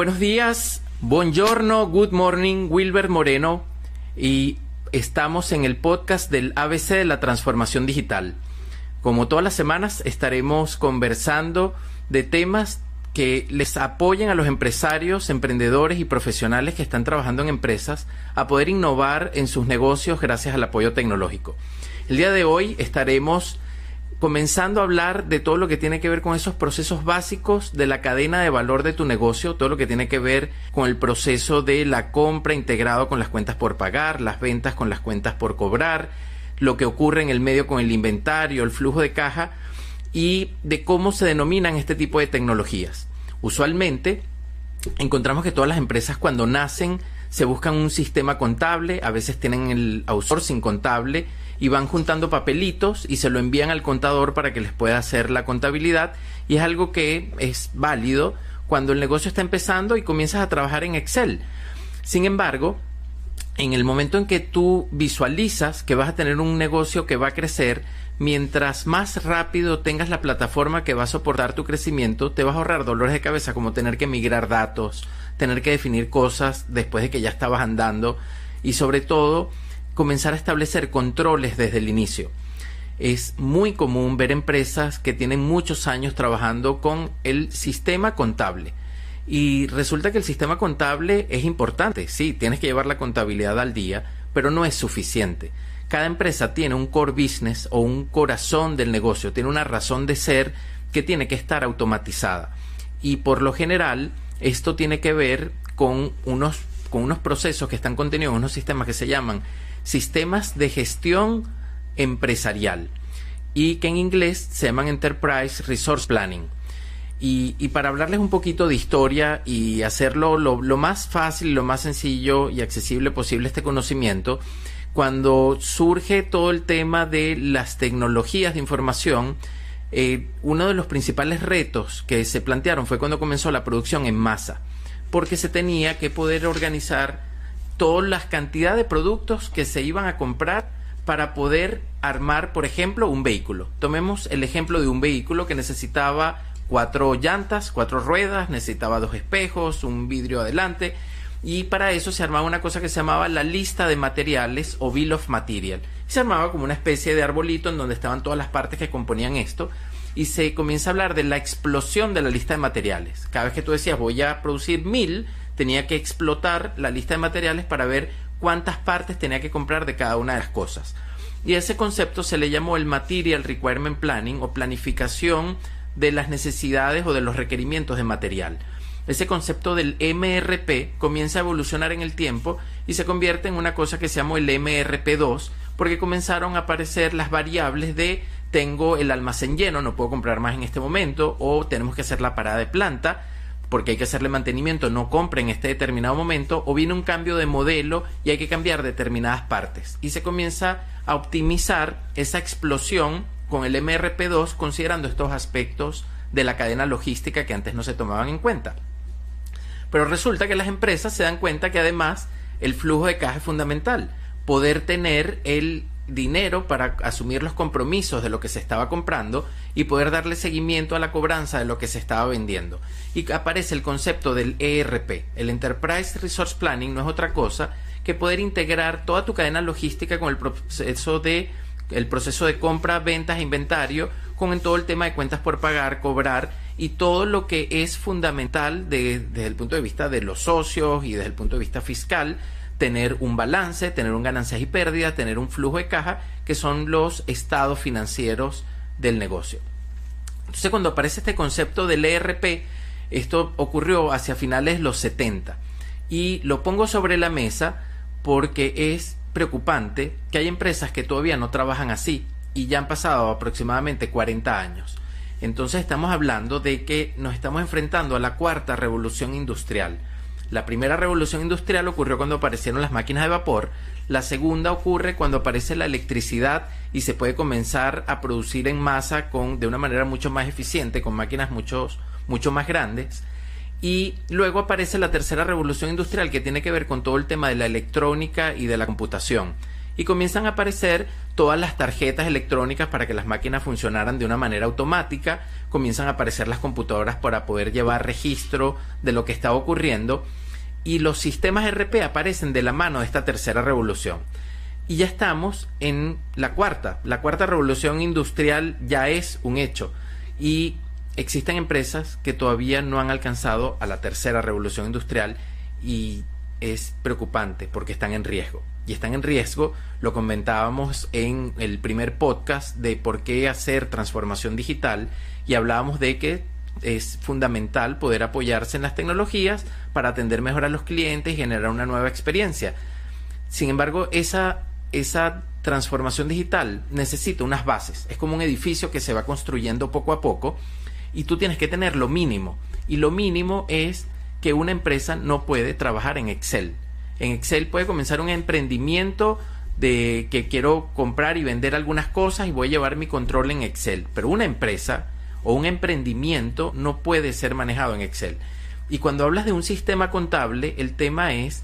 Buenos días. Buongiorno, good morning, Wilbert Moreno. Y estamos en el podcast del ABC de la transformación digital. Como todas las semanas estaremos conversando de temas que les apoyen a los empresarios, emprendedores y profesionales que están trabajando en empresas a poder innovar en sus negocios gracias al apoyo tecnológico. El día de hoy estaremos comenzando a hablar de todo lo que tiene que ver con esos procesos básicos de la cadena de valor de tu negocio, todo lo que tiene que ver con el proceso de la compra integrado con las cuentas por pagar, las ventas con las cuentas por cobrar, lo que ocurre en el medio con el inventario, el flujo de caja y de cómo se denominan este tipo de tecnologías. Usualmente encontramos que todas las empresas cuando nacen se buscan un sistema contable, a veces tienen el outsourcing contable y van juntando papelitos y se lo envían al contador para que les pueda hacer la contabilidad y es algo que es válido cuando el negocio está empezando y comienzas a trabajar en Excel. Sin embargo, en el momento en que tú visualizas que vas a tener un negocio que va a crecer, mientras más rápido tengas la plataforma que va a soportar tu crecimiento, te vas a ahorrar dolores de cabeza como tener que migrar datos, tener que definir cosas después de que ya estabas andando y sobre todo comenzar a establecer controles desde el inicio. Es muy común ver empresas que tienen muchos años trabajando con el sistema contable y resulta que el sistema contable es importante, sí, tienes que llevar la contabilidad al día, pero no es suficiente. Cada empresa tiene un core business o un corazón del negocio, tiene una razón de ser que tiene que estar automatizada. Y por lo general, esto tiene que ver con unos, con unos procesos que están contenidos en unos sistemas que se llaman sistemas de gestión empresarial y que en inglés se llaman Enterprise Resource Planning. Y, para hablarles un poquito de historia y hacerlo lo, más fácil, lo más sencillo y accesible posible este conocimiento, cuando surge todo el tema de las tecnologías de información, eh, uno de los principales retos que se plantearon fue cuando comenzó la producción en masa, porque se tenía que poder organizar todas las cantidades de productos que se iban a comprar para poder armar, por ejemplo, un vehículo. Tomemos el ejemplo de un vehículo que necesitaba cuatro llantas, cuatro ruedas, necesitaba dos espejos, un vidrio adelante y para eso se armaba una cosa que se llamaba la lista de materiales o bill of material. Se armaba como una especie de arbolito en donde estaban todas las partes que componían esto y se comienza a hablar de la explosión de la lista de materiales. Cada vez que tú decías voy a producir mil, tenía que explotar la lista de materiales para ver cuántas partes tenía que comprar de cada una de las cosas. Y ese concepto se le llamó el Material Requirement Planning o planificación de las necesidades o de los requerimientos de material. Ese concepto del MRP comienza a evolucionar en el tiempo y se convierte en una cosa que se llamó el MRP2 porque comenzaron a aparecer las variables de tengo el almacén lleno, no puedo comprar más en este momento o tenemos que hacer la parada de planta porque hay que hacerle mantenimiento, no compre en este determinado momento, o viene un cambio de modelo y hay que cambiar determinadas partes. Y se comienza a optimizar esa explosión con el MRP2 considerando estos aspectos de la cadena logística que antes no se tomaban en cuenta. Pero resulta que las empresas se dan cuenta que además el flujo de caja es fundamental. Poder tener el dinero para asumir los compromisos de lo que se estaba comprando y poder darle seguimiento a la cobranza de lo que se estaba vendiendo. Y aparece el concepto del ERP. El Enterprise Resource Planning no es otra cosa que poder integrar toda tu cadena logística con el proceso de el proceso de compra, ventas e inventario, con todo el tema de cuentas por pagar, cobrar y todo lo que es fundamental desde el punto de vista de los socios y desde el punto de vista fiscal, tener un balance, tener un ganancias y pérdidas, tener un flujo de caja, que son los estados financieros del negocio. Entonces, cuando aparece este concepto del ERP, esto ocurrió hacia finales de los 70 y lo pongo sobre la mesa porque es preocupante que hay empresas que todavía no trabajan así y ya han pasado aproximadamente 40 años. Entonces estamos hablando de que nos estamos enfrentando a la cuarta revolución industrial. La primera revolución industrial ocurrió cuando aparecieron las máquinas de vapor, la segunda ocurre cuando aparece la electricidad y se puede comenzar a producir en masa con de una manera mucho más eficiente con máquinas mucho, mucho más grandes y luego aparece la tercera revolución industrial que tiene que ver con todo el tema de la electrónica y de la computación. Y comienzan a aparecer todas las tarjetas electrónicas para que las máquinas funcionaran de una manera automática, comienzan a aparecer las computadoras para poder llevar registro de lo que está ocurriendo y los sistemas RP aparecen de la mano de esta tercera revolución. Y ya estamos en la cuarta. La cuarta revolución industrial ya es un hecho. Y existen empresas que todavía no han alcanzado a la tercera revolución industrial y es preocupante porque están en riesgo. Y están en riesgo, lo comentábamos en el primer podcast de por qué hacer transformación digital y hablábamos de que es fundamental poder apoyarse en las tecnologías para atender mejor a los clientes y generar una nueva experiencia. Sin embargo, esa, esa transformación digital necesita unas bases. Es como un edificio que se va construyendo poco a poco y tú tienes que tener lo mínimo. Y lo mínimo es que una empresa no puede trabajar en Excel. En Excel puede comenzar un emprendimiento de que quiero comprar y vender algunas cosas y voy a llevar mi control en Excel. Pero una empresa o un emprendimiento no puede ser manejado en Excel. Y cuando hablas de un sistema contable, el tema es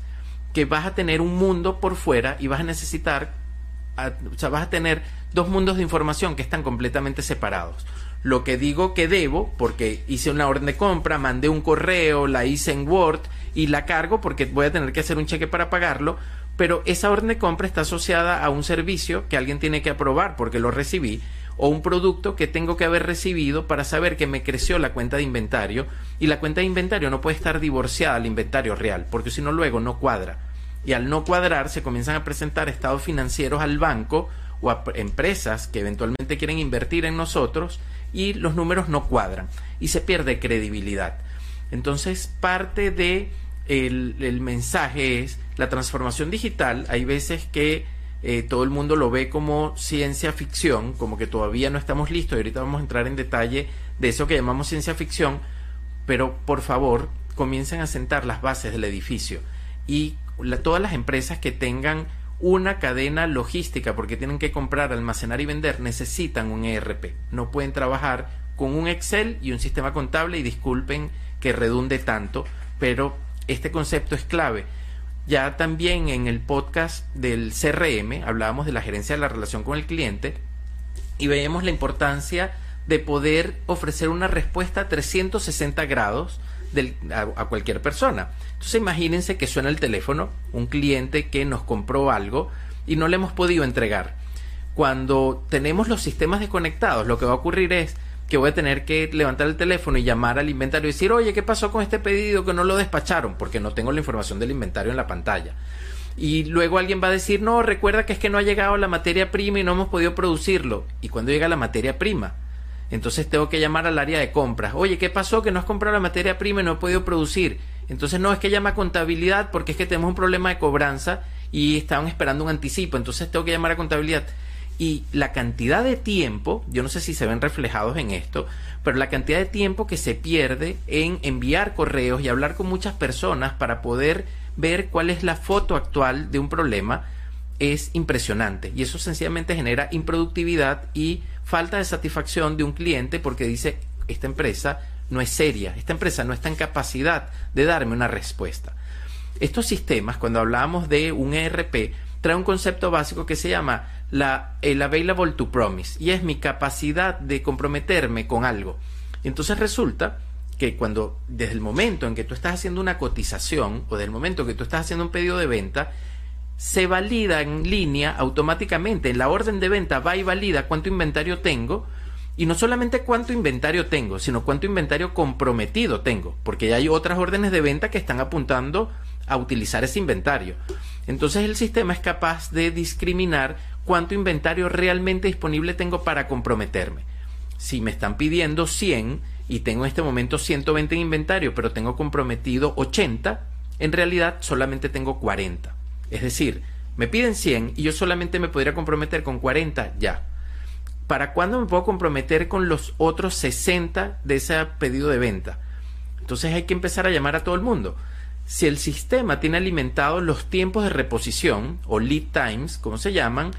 que vas a tener un mundo por fuera y vas a necesitar, o sea, vas a tener dos mundos de información que están completamente separados. Lo que digo que debo, porque hice una orden de compra, mandé un correo, la hice en Word y la cargo porque voy a tener que hacer un cheque para pagarlo, pero esa orden de compra está asociada a un servicio que alguien tiene que aprobar porque lo recibí o un producto que tengo que haber recibido para saber que me creció la cuenta de inventario y la cuenta de inventario no puede estar divorciada al inventario real porque si no luego no cuadra. Y al no cuadrar se comienzan a presentar estados financieros al banco o a empresas que eventualmente quieren invertir en nosotros y los números no cuadran y se pierde credibilidad. Entonces parte de el mensaje es la transformación digital. Hay veces que eh, todo el mundo lo ve como ciencia ficción, como que todavía no estamos listos y ahorita vamos a entrar en detalle de eso que llamamos ciencia ficción, pero por favor comiencen a sentar las bases del edificio y todas las empresas que tengan una cadena logística porque tienen que comprar, almacenar y vender necesitan un ERP, no pueden trabajar con un Excel y un sistema contable y disculpen que redunde tanto, pero este concepto es clave ya también en el podcast del CRM hablábamos de la gerencia de la relación con el cliente y veíamos la importancia de poder ofrecer una respuesta a 360 grados a, cualquier persona. Entonces imagínense que suena el teléfono, un cliente que nos compró algo y no le hemos podido entregar. Cuando tenemos los sistemas desconectados, lo que va a ocurrir es que voy a tener que levantar el teléfono y llamar al inventario y decir, oye, ¿qué pasó con este pedido que no lo despacharon? Porque no tengo la información del inventario en la pantalla. Y luego alguien va a decir, no, recuerda que es que no ha llegado la materia prima y no hemos podido producirlo. ¿Y cuando llega la materia prima? Entonces tengo que llamar al área de compras. Oye, ¿qué pasó? Que no has comprado la materia prima y no he podido producir. Entonces no, es que llama a contabilidad porque es que tenemos un problema de cobranza y estaban esperando un anticipo. Entonces tengo que llamar a contabilidad y la cantidad de tiempo, yo no sé si se ven reflejados en esto, pero la cantidad de tiempo que se pierde en enviar correos y hablar con muchas personas para poder ver cuál es la foto actual de un problema es impresionante y eso sencillamente genera improductividad y falta de satisfacción de un cliente porque dice esta empresa no es seria, esta empresa no está en capacidad de darme una respuesta. Estos sistemas, cuando hablamos de un ERP, trae un concepto básico que se llama la, el available to promise y es mi capacidad de comprometerme con algo. Entonces resulta que cuando desde el momento en que tú estás haciendo una cotización o del momento en que tú estás haciendo un pedido de venta, se valida en línea automáticamente. En la orden de venta va y valida cuánto inventario tengo y no solamente cuánto inventario tengo, sino cuánto inventario comprometido tengo, porque ya hay otras órdenes de venta que están apuntando a utilizar ese inventario. Entonces el sistema es capaz de discriminar cuánto inventario realmente disponible tengo para comprometerme. Si me están pidiendo 100 y tengo en este momento 120 en inventario, pero tengo comprometido 80, en realidad solamente tengo 40. Es decir, me piden 100 y yo solamente me podría comprometer con 40 ya. ¿Para cuándo me puedo comprometer con los otros 60 de ese pedido de venta? Entonces hay que empezar a llamar a todo el mundo. Si el sistema tiene alimentados los tiempos de reposición o lead times, como se llaman,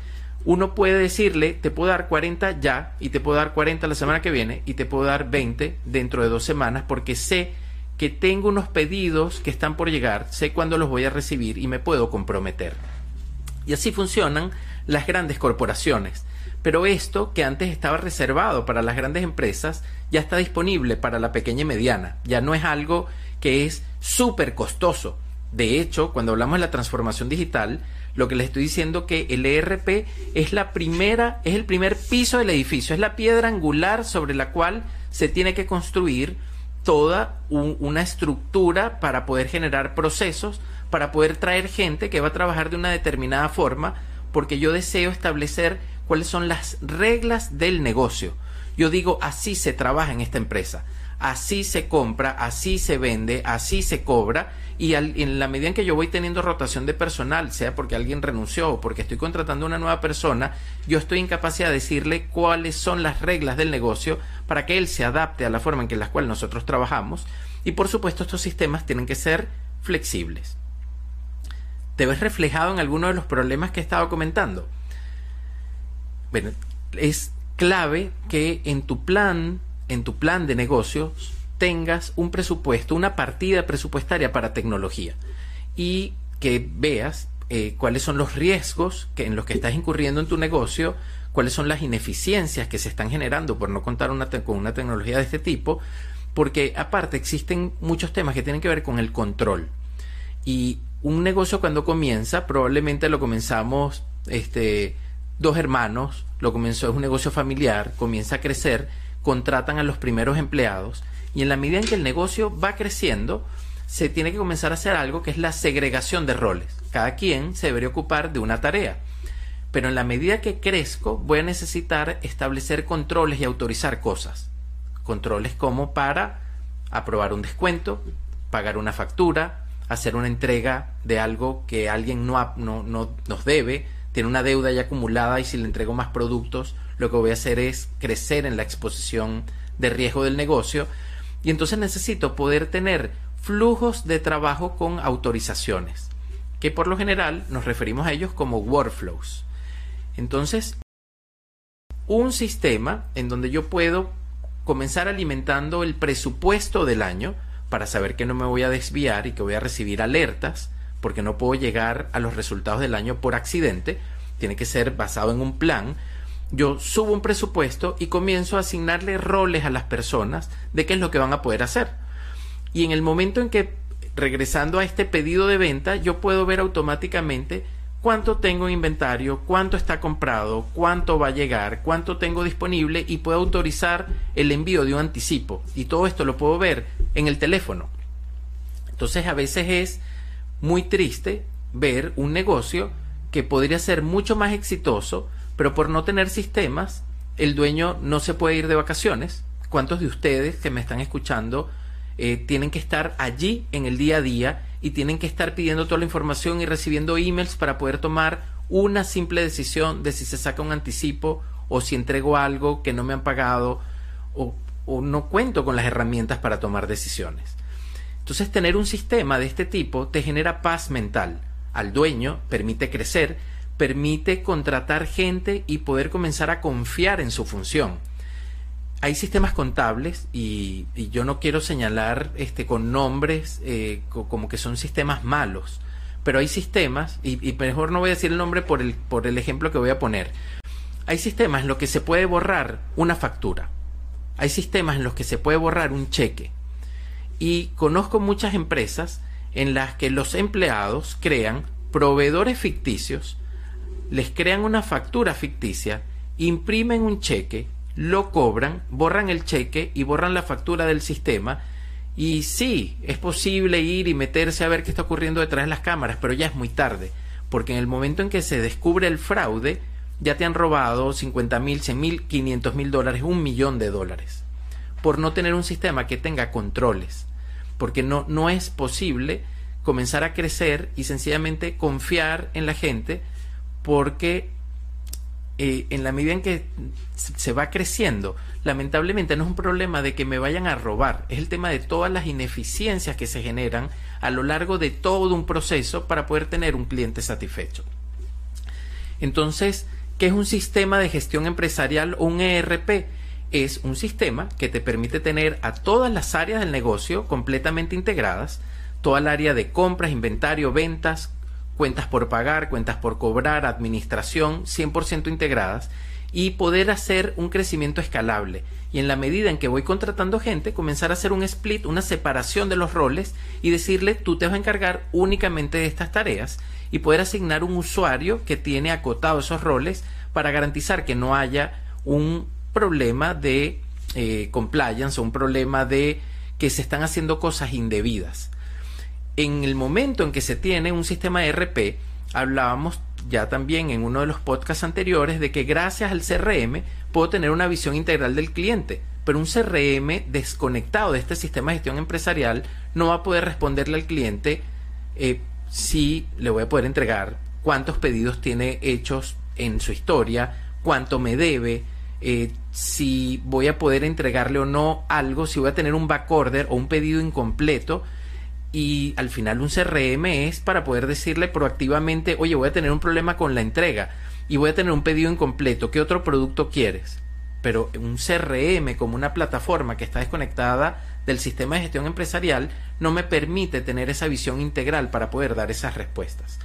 uno puede decirle, te puedo dar 40 ya y te puedo dar 40 la semana que viene y te puedo dar 20 dentro de dos semanas porque sé que tengo unos pedidos que están por llegar, sé cuándo los voy a recibir y me puedo comprometer. Y así funcionan las grandes corporaciones. Pero esto, que antes estaba reservado para las grandes empresas, ya está disponible para la pequeña y mediana. Ya no es algo que es súper costoso. De hecho, cuando hablamos de la transformación digital, lo que les estoy diciendo que el ERP es la primera, es el primer piso del edificio, es la piedra angular sobre la cual se tiene que construir toda una estructura para poder generar procesos, para poder traer gente que va a trabajar de una determinada forma, porque yo deseo establecer cuáles son las reglas del negocio. Yo digo, así se trabaja en esta empresa, así se compra, así se vende, así se cobra, y en la medida en que yo voy teniendo rotación de personal, sea porque alguien renunció o porque estoy contratando una nueva persona, yo estoy en capacidad de decirle cuáles son las reglas del negocio para que él se adapte a la forma en que la cual nosotros trabajamos, y por supuesto estos sistemas tienen que ser flexibles. ¿Te ves reflejado en alguno de los problemas que he estado comentando? Bueno, es clave que en tu plan, en tu plan de negocios, tengas un presupuesto, una partida presupuestaria para tecnología y que veas eh, cuáles son los riesgos que, en los que estás incurriendo en tu negocio, cuáles son las ineficiencias que se están generando por no contar con una tecnología de este tipo, porque aparte existen muchos temas que tienen que ver con el control. Y un negocio cuando comienza, probablemente lo comenzamos este, dos hermanos, lo comenzó, es un negocio familiar, comienza a crecer, contratan a los primeros empleados y en la medida en que el negocio va creciendo, se tiene que comenzar a hacer algo que es la segregación de roles. Cada quien se debería ocupar de una tarea. Pero en la medida que crezco, voy a necesitar establecer controles y autorizar cosas. Controles como para aprobar un descuento, pagar una factura, hacer una entrega de algo que alguien no, no, no nos debe, tiene una deuda ya acumulada y si le entrego más productos, lo que voy a hacer es crecer en la exposición de riesgo del negocio. Y entonces necesito poder tener flujos de trabajo con autorizaciones, que por lo general nos referimos a ellos como workflows. Entonces, un sistema en donde yo puedo comenzar alimentando el presupuesto del año para saber que no me voy a desviar y que voy a recibir alertas porque no puedo llegar a los resultados del año por accidente, tiene que ser basado en un plan. Yo subo un presupuesto y comienzo a asignarle roles a las personas de qué es lo que van a poder hacer. Y en el momento en que, regresando a este pedido de venta, yo puedo ver automáticamente cuánto tengo en inventario, cuánto está comprado, cuánto va a llegar, cuánto tengo disponible y puedo autorizar el envío de un anticipo. Y todo esto lo puedo ver en el teléfono. Entonces a veces es muy triste ver un negocio que podría ser mucho más exitoso, pero por no tener sistemas, el dueño no se puede ir de vacaciones. ¿Cuántos de ustedes que me están escuchando eh, tienen que estar allí en el día a día y tienen que estar pidiendo toda la información y recibiendo emails para poder tomar una simple decisión de si se saca un anticipo o si entrego algo que no me han pagado o, o no cuento con las herramientas para tomar decisiones? Entonces tener un sistema de este tipo te genera paz mental. Al dueño permite crecer, permite contratar gente y poder comenzar a confiar en su función. Hay sistemas contables y, yo no quiero señalar este, con nombres eh, como que son sistemas malos, pero hay sistemas, y, y, mejor no voy a decir el nombre por el, por el ejemplo que voy a poner. Hay sistemas en los que se puede borrar una factura. Hay sistemas en los que se puede borrar un cheque y conozco muchas empresas en las que los empleados crean proveedores ficticios, les crean una factura ficticia, imprimen un cheque, lo cobran, borran el cheque y borran la factura del sistema. Y sí, es posible ir y meterse a ver qué está ocurriendo detrás de las cámaras, pero ya es muy tarde, porque en el momento en que se descubre el fraude, ya te han robado 50 mil, 100 mil, 500 mil dólares, un millón de dólares, por no tener un sistema que tenga controles porque no, no es posible comenzar a crecer y sencillamente confiar en la gente porque eh, en la medida en que se va creciendo, lamentablemente no es un problema de que me vayan a robar, es el tema de todas las ineficiencias que se generan a lo largo de todo un proceso para poder tener un cliente satisfecho. Entonces, ¿qué es un sistema de gestión empresarial o un ERP? Es un sistema que te permite tener a todas las áreas del negocio completamente integradas, toda el área de compras, inventario, ventas, cuentas por pagar, cuentas por cobrar, administración 100% integradas y poder hacer un crecimiento escalable. Y en la medida en que voy contratando gente, comenzar a hacer un split, una separación de los roles y decirle, tú te vas a encargar únicamente de estas tareas y poder asignar un usuario que tiene acotado esos roles para garantizar que no haya un problema de eh, compliance o un problema de que se están haciendo cosas indebidas. En el momento en que se tiene un sistema ERP, hablábamos ya también en uno de los podcasts anteriores de que gracias al CRM puedo tener una visión integral del cliente, pero un CRM desconectado de este sistema de gestión empresarial no va a poder responderle al cliente eh, si le voy a poder entregar cuántos pedidos tiene hechos en su historia, cuánto me debe, eh, si voy a poder entregarle o no algo, si voy a tener un backorder o un pedido incompleto. Y al final un CRM es para poder decirle proactivamente, oye, voy a tener un problema con la entrega y voy a tener un pedido incompleto, ¿qué otro producto quieres? Pero un CRM como una plataforma que está desconectada del sistema de gestión empresarial no me permite tener esa visión integral para poder dar esas respuestas.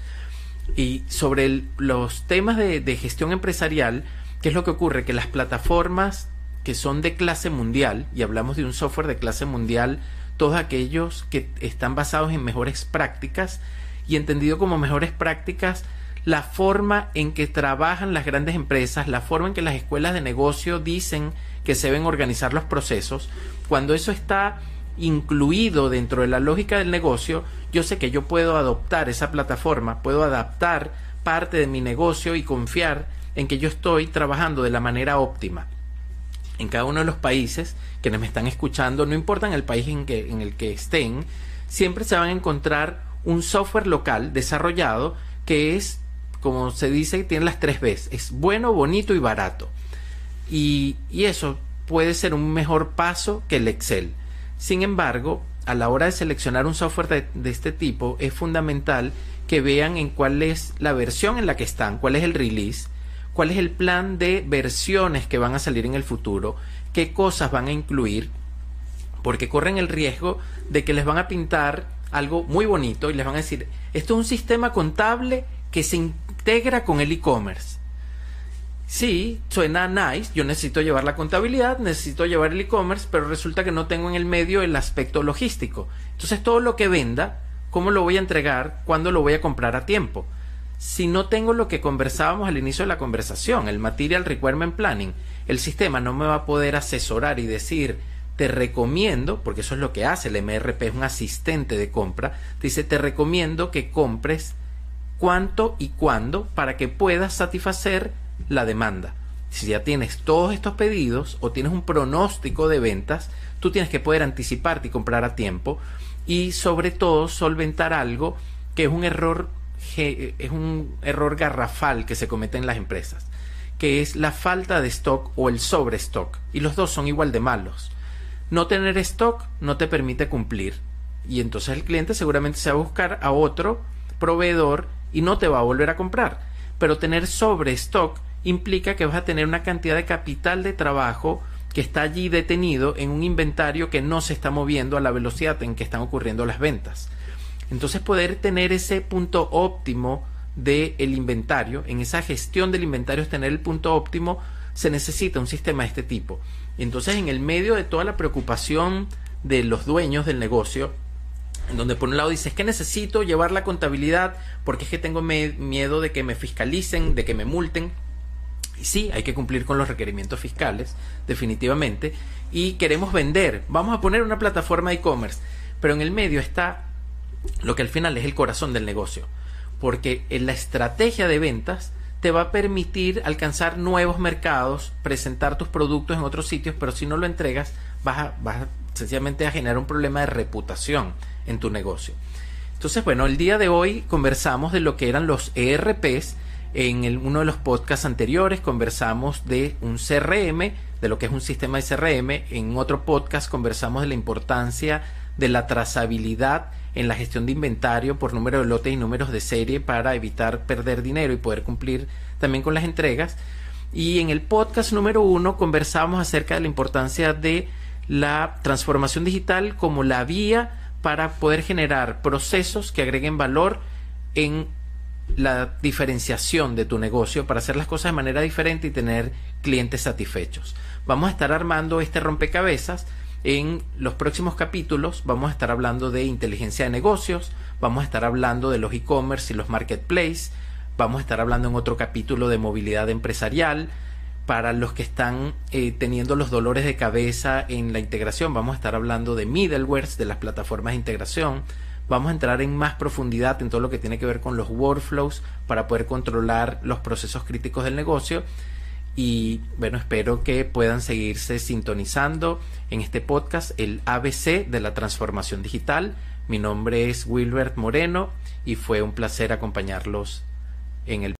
Y sobre los temas de gestión empresarial, ¿Qué es lo que ocurre? Que las plataformas que son de clase mundial, y hablamos de un software de clase mundial, todos aquellos que están basados en mejores prácticas, y entendido como mejores prácticas, la forma en que trabajan las grandes empresas, la forma en que las escuelas de negocio dicen que se deben organizar los procesos, cuando eso está incluido dentro de la lógica del negocio, yo sé que yo puedo adoptar esa plataforma, puedo adaptar parte de mi negocio y confiar en que yo estoy trabajando de la manera óptima. En cada uno de los países, quienes me están escuchando, no importa en el país en, que, en el que estén, siempre se van a encontrar un software local desarrollado que es, como se dice, tiene las tres Bs. Es bueno, bonito y barato. Y, eso puede ser un mejor paso que el Excel. Sin embargo, a la hora de seleccionar un software de, este tipo, es fundamental que vean en cuál es la versión en la que están, cuál es el release, cuál es el plan de versiones que van a salir en el futuro, qué cosas van a incluir, porque corren el riesgo de que les van a pintar algo muy bonito y les van a decir, esto es un sistema contable que se integra con el e-commerce. Sí, suena nice, yo necesito llevar la contabilidad, necesito llevar el e-commerce, pero resulta que no tengo en el medio el aspecto logístico. Entonces todo lo que venda, ¿cómo lo voy a entregar? ¿Cuándo lo voy a comprar a tiempo? Si no tengo lo que conversábamos al inicio de la conversación, el Material Requirement Planning, el sistema no me va a poder asesorar y decir, te recomiendo, porque eso es lo que hace el MRP, es un asistente de compra, dice, te recomiendo que compres cuánto y cuándo para que puedas satisfacer la demanda. Si ya tienes todos estos pedidos o tienes un pronóstico de ventas, tú tienes que poder anticiparte y comprar a tiempo y sobre todo solventar algo que es un error es un error garrafal que se comete en las empresas, que es la falta de stock o el sobrestock, y los dos son igual de malos. No tener stock no te permite cumplir, y entonces el cliente seguramente se va a buscar a otro proveedor y no te va a volver a comprar. Pero tener sobrestock implica que vas a tener una cantidad de capital de trabajo que está allí detenido en un inventario que no se está moviendo a la velocidad en que están ocurriendo las ventas. Entonces poder tener ese punto óptimo del inventario, en esa gestión del inventario tener el punto óptimo, se necesita un sistema de este tipo. Entonces en el medio de toda la preocupación de los dueños del negocio, en donde por un lado dices que necesito llevar la contabilidad porque es que tengo miedo de que me fiscalicen, de que me multen. Y sí, hay que cumplir con los requerimientos fiscales, definitivamente. Y queremos vender. Vamos a poner una plataforma de e-commerce. Pero en el medio está lo que al final es el corazón del negocio. Porque en la estrategia de ventas te va a permitir alcanzar nuevos mercados, presentar tus productos en otros sitios, pero si no lo entregas, vas a, vas sencillamente a generar un problema de reputación en tu negocio. Entonces, bueno, el día de hoy conversamos de lo que eran los ERPs. En uno de los podcasts anteriores conversamos de un CRM, de lo que es un sistema de CRM. En otro podcast conversamos de la importancia de la trazabilidad en la gestión de inventario por número de lotes y números de serie para evitar perder dinero y poder cumplir también con las entregas. Y en el podcast número uno conversamos acerca de la importancia de la transformación digital como la vía para poder generar procesos que agreguen valor en la diferenciación de tu negocio para hacer las cosas de manera diferente y tener clientes satisfechos. Vamos a estar armando este rompecabezas. En los próximos capítulos vamos a estar hablando de inteligencia de negocios, vamos a estar hablando de los e-commerce y los marketplaces, vamos a estar hablando en otro capítulo de movilidad empresarial. Para los que están eh, teniendo los dolores de cabeza en la integración, vamos a estar hablando de middlewares, de las plataformas de integración Vamos a entrar en más profundidad en todo lo que tiene que ver con los workflows para poder controlar los procesos críticos del negocio. Y bueno, espero que puedan seguirse sintonizando en este podcast, el ABC de la transformación digital. Mi nombre es Wilbert Moreno y fue un placer acompañarlos en el